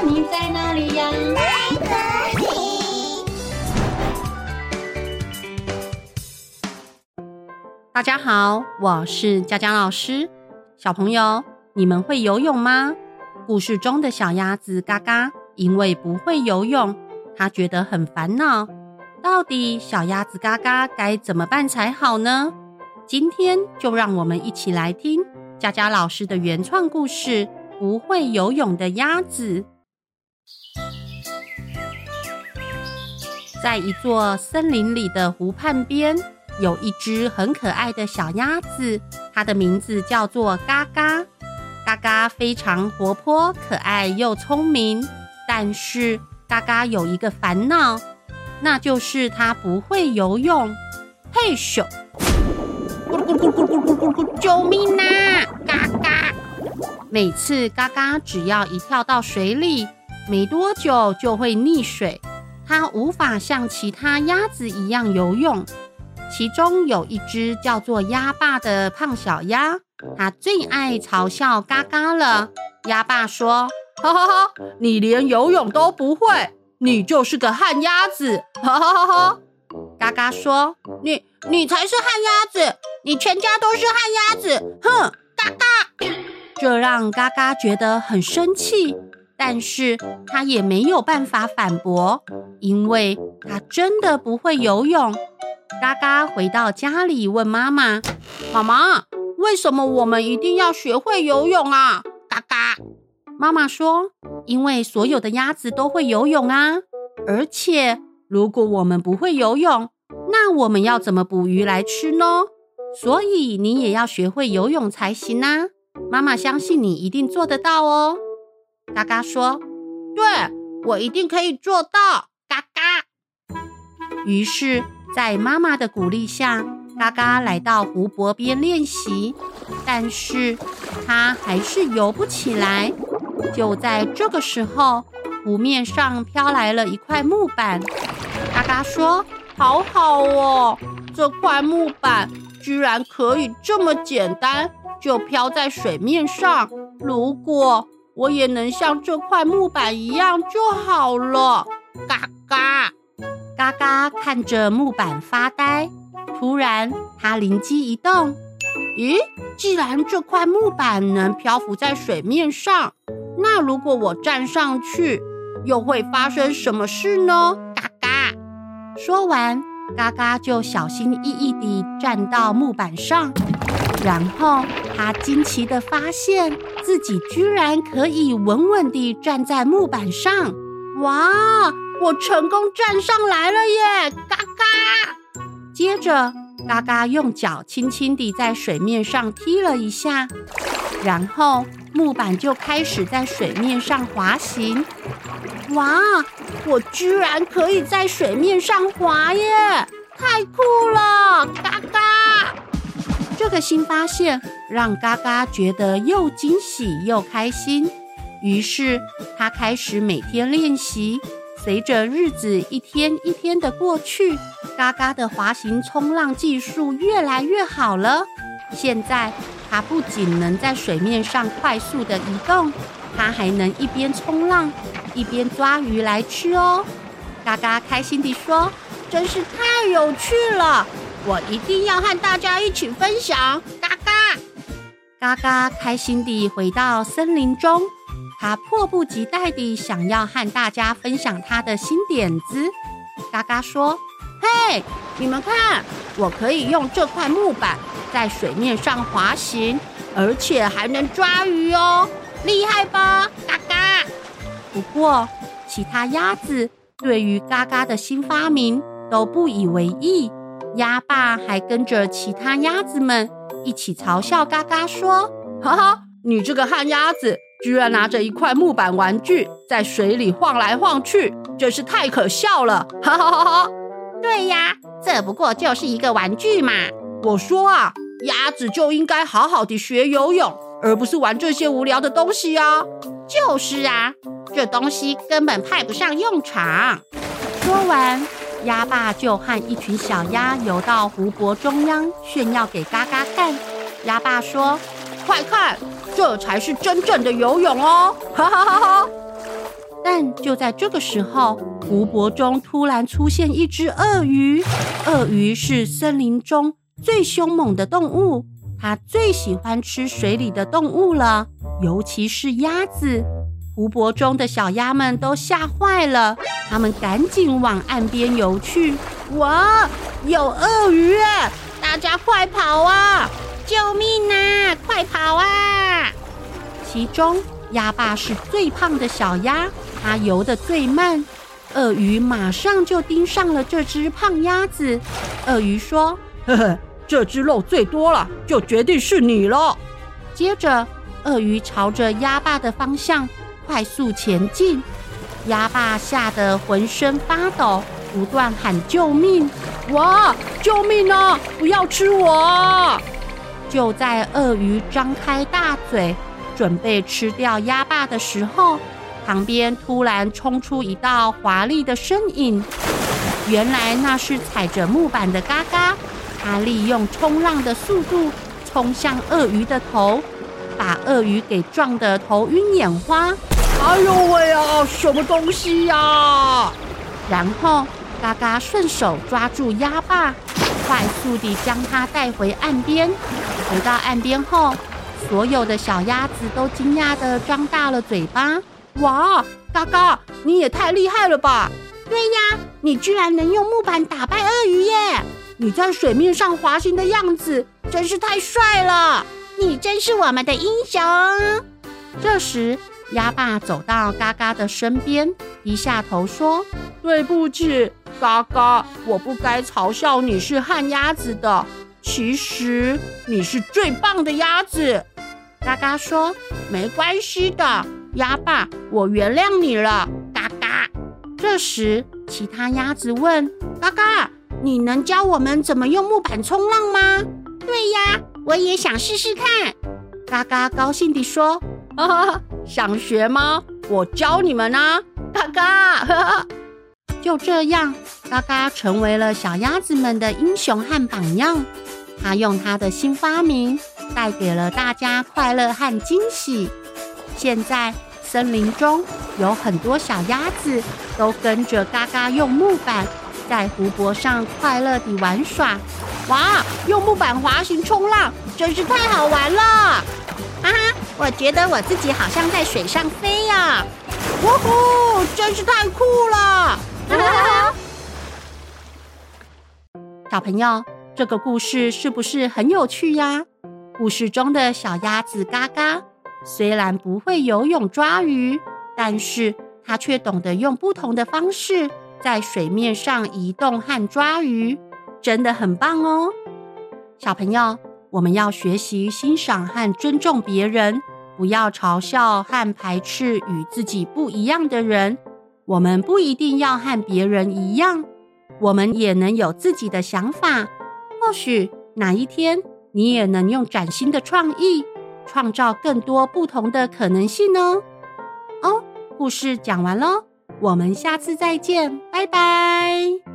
你在哪里呀？大家好，我是佳佳老师。小朋友，你们会游泳吗？故事中的小鸭子嘎嘎，因为不会游泳，它觉得很烦恼。到底小鸭子嘎嘎该怎么办才好呢？今天就让我们一起来听佳佳老师的原创故事《不会游泳的鸭子》。在一座森林里的湖畔边，有一只很可爱的小鸭子，它的名字叫做嘎嘎。嘎嘎非常活泼、可爱又聪明，但是嘎嘎有一个烦恼，那就是它不会游泳。嘿咻！咕噜咕噜咕噜咕噜咕噜！救命啊！嘎嘎！每次嘎嘎只要一跳到水里，没多久就会溺水。它无法像其他鸭子一样游泳。其中有一只叫做鸭爸的胖小鸭，它最爱嘲笑嘎嘎了。鸭爸说：“哈哈哈，你连游泳都不会，你就是个旱鸭子！”哈哈哈哈。嘎嘎说：“你你才是旱鸭子，你全家都是旱鸭子！”哼，嘎嘎。这让嘎嘎觉得很生气，但是他也没有办法反驳，因为他真的不会游泳。嘎嘎回到家里，问妈妈：“妈妈，为什么我们一定要学会游泳啊？”嘎嘎，妈妈说：“因为所有的鸭子都会游泳啊，而且如果我们不会游泳，那我们要怎么捕鱼来吃呢？所以你也要学会游泳才行啊！妈妈相信你一定做得到哦。”嘎嘎说：“对，我一定可以做到。”嘎嘎，于是。在妈妈的鼓励下，嘎嘎来到湖泊边练习，但是它还是游不起来。就在这个时候，湖面上飘来了一块木板。嘎嘎说：“好好哦，这块木板居然可以这么简单就飘在水面上。如果我也能像这块木板一样就好了。”嘎嘎。嘎嘎看着木板发呆，突然他灵机一动：“咦，既然这块木板能漂浮在水面上，那如果我站上去，又会发生什么事呢？”嘎嘎说完，嘎嘎就小心翼翼地站到木板上，然后他惊奇地发现自己居然可以稳稳地站在木板上。哇！我成功站上来了耶！嘎嘎。接着，嘎嘎用脚轻轻地在水面上踢了一下，然后木板就开始在水面上滑行。哇！我居然可以在水面上滑耶！太酷了！嘎嘎。这个新发现让嘎嘎觉得又惊喜又开心，于是他开始每天练习。随着日子一天一天的过去，嘎嘎的滑行冲浪技术越来越好了。现在，它不仅能在水面上快速的移动，它还能一边冲浪一边抓鱼来吃哦。嘎嘎开心地说：“真是太有趣了，我一定要和大家一起分享。”嘎嘎，开心地回到森林中。他迫不及待地想要和大家分享他的新点子。嘎嘎说：“嘿，你们看，我可以用这块木板在水面上滑行，而且还能抓鱼哦，厉害吧？”嘎嘎。不过，其他鸭子对于嘎嘎的新发明都不以为意。鸭爸还跟着其他鸭子们一起嘲笑嘎嘎说：“哈哈，你这个旱鸭子！”居然拿着一块木板玩具在水里晃来晃去，真是太可笑了！哈哈哈哈！对呀，这不过就是一个玩具嘛。我说啊，鸭子就应该好好的学游泳，而不是玩这些无聊的东西啊。就是啊，这东西根本派不上用场。说完，鸭爸就和一群小鸭游到湖泊中央，炫耀给嘎嘎看。鸭爸说：“快看！”这才是真正的游泳哦！哈哈哈哈！但就在这个时候，湖泊中突然出现一只鳄鱼。鳄鱼是森林中最凶猛的动物，它最喜欢吃水里的动物了，尤其是鸭子。湖泊中的小鸭们都吓坏了，它们赶紧往岸边游去。哇，有鳄鱼！大家快跑啊！救命啊！快跑啊！其中，鸭爸是最胖的小鸭，它游得最慢。鳄鱼马上就盯上了这只胖鸭子。鳄鱼说：“呵呵，这只肉最多了，就决定是你了。”接着，鳄鱼朝着鸭爸的方向快速前进。鸭爸吓得浑身发抖，不断喊救命：“哇，救命啊！不要吃我！”就在鳄鱼张开大嘴，准备吃掉鸭爸的时候，旁边突然冲出一道华丽的身影。原来那是踩着木板的嘎嘎，他利用冲浪的速度冲向鳄鱼的头，把鳄鱼给撞得头晕眼花。哎呦喂啊！什么东西呀？然后嘎嘎顺手抓住鸭爸，快速地将它带回岸边。回到岸边后，所有的小鸭子都惊讶地张大了嘴巴。哇，嘎嘎，你也太厉害了吧！对呀，你居然能用木板打败鳄鱼耶！你在水面上滑行的样子真是太帅了！你真是我们的英雄。这时，鸭爸走到嘎嘎的身边，低下头说：“对不起，嘎嘎，我不该嘲笑你是旱鸭子的。其实你是最棒的鸭子。”嘎嘎说：“没关系的。”鸭爸，我原谅你了，嘎嘎。这时，其他鸭子问：“嘎嘎，你能教我们怎么用木板冲浪吗？”“对呀，我也想试试看。”嘎嘎高兴地说：“哈哈，想学吗？我教你们啊！”嘎嘎，就这样，嘎嘎成为了小鸭子们的英雄和榜样。他用他的新发明，带给了大家快乐和惊喜。现在森林中有很多小鸭子都跟着嘎嘎用木板在湖泊上快乐地玩耍。哇，用木板滑行冲浪真是太好玩了！我觉得我自己好像在水上飞呀！哇呼，真是太酷了！小朋友，这个故事是不是很有趣呀？故事中的小鸭子嘎嘎。虽然不会游泳抓鱼，但是它却懂得用不同的方式在水面上移动和抓鱼，真的很棒哦！小朋友，我们要学习欣赏和尊重别人，不要嘲笑和排斥与自己不一样的人。我们不一定要和别人一样，我们也能有自己的想法。或许哪一天，你也能用崭新的创意。创造更多不同的可能性哦！哦，故事讲完喽，我们下次再见，拜拜。